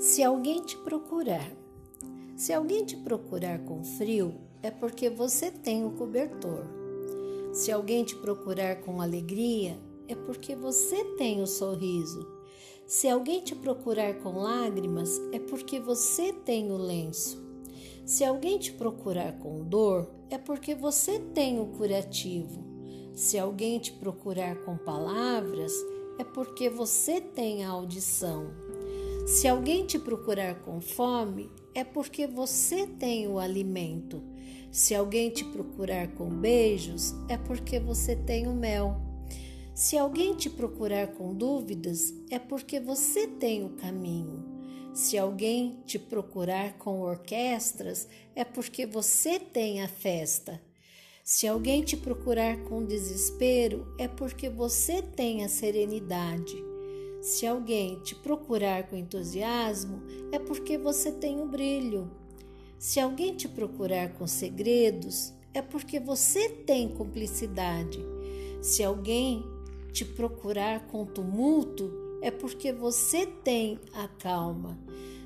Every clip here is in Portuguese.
Se alguém te procurar, se alguém te procurar com frio, é porque você tem o cobertor. Se alguém te procurar com alegria, é porque você tem o sorriso. Se alguém te procurar com lágrimas, é porque você tem o lenço. Se alguém te procurar com dor, é porque você tem o curativo. Se alguém te procurar com palavras, é porque você tem a audição. Se alguém te procurar com fome, é porque você tem o alimento. Se alguém te procurar com beijos, é porque você tem o mel. Se alguém te procurar com dúvidas, é porque você tem o caminho. Se alguém te procurar com orquestras, é porque você tem a festa. Se alguém te procurar com desespero, é porque você tem a serenidade. Se alguém te procurar com entusiasmo, é porque você tem o brilho. Se alguém te procurar com segredos, é porque você tem cumplicidade. Se alguém te procurar com tumulto, é porque você tem a calma.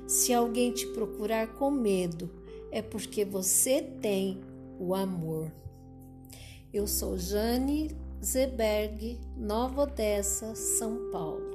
Se alguém te procurar com medo, é porque você tem o amor. Eu sou Jane Zeberg, Nova Odessa, São Paulo.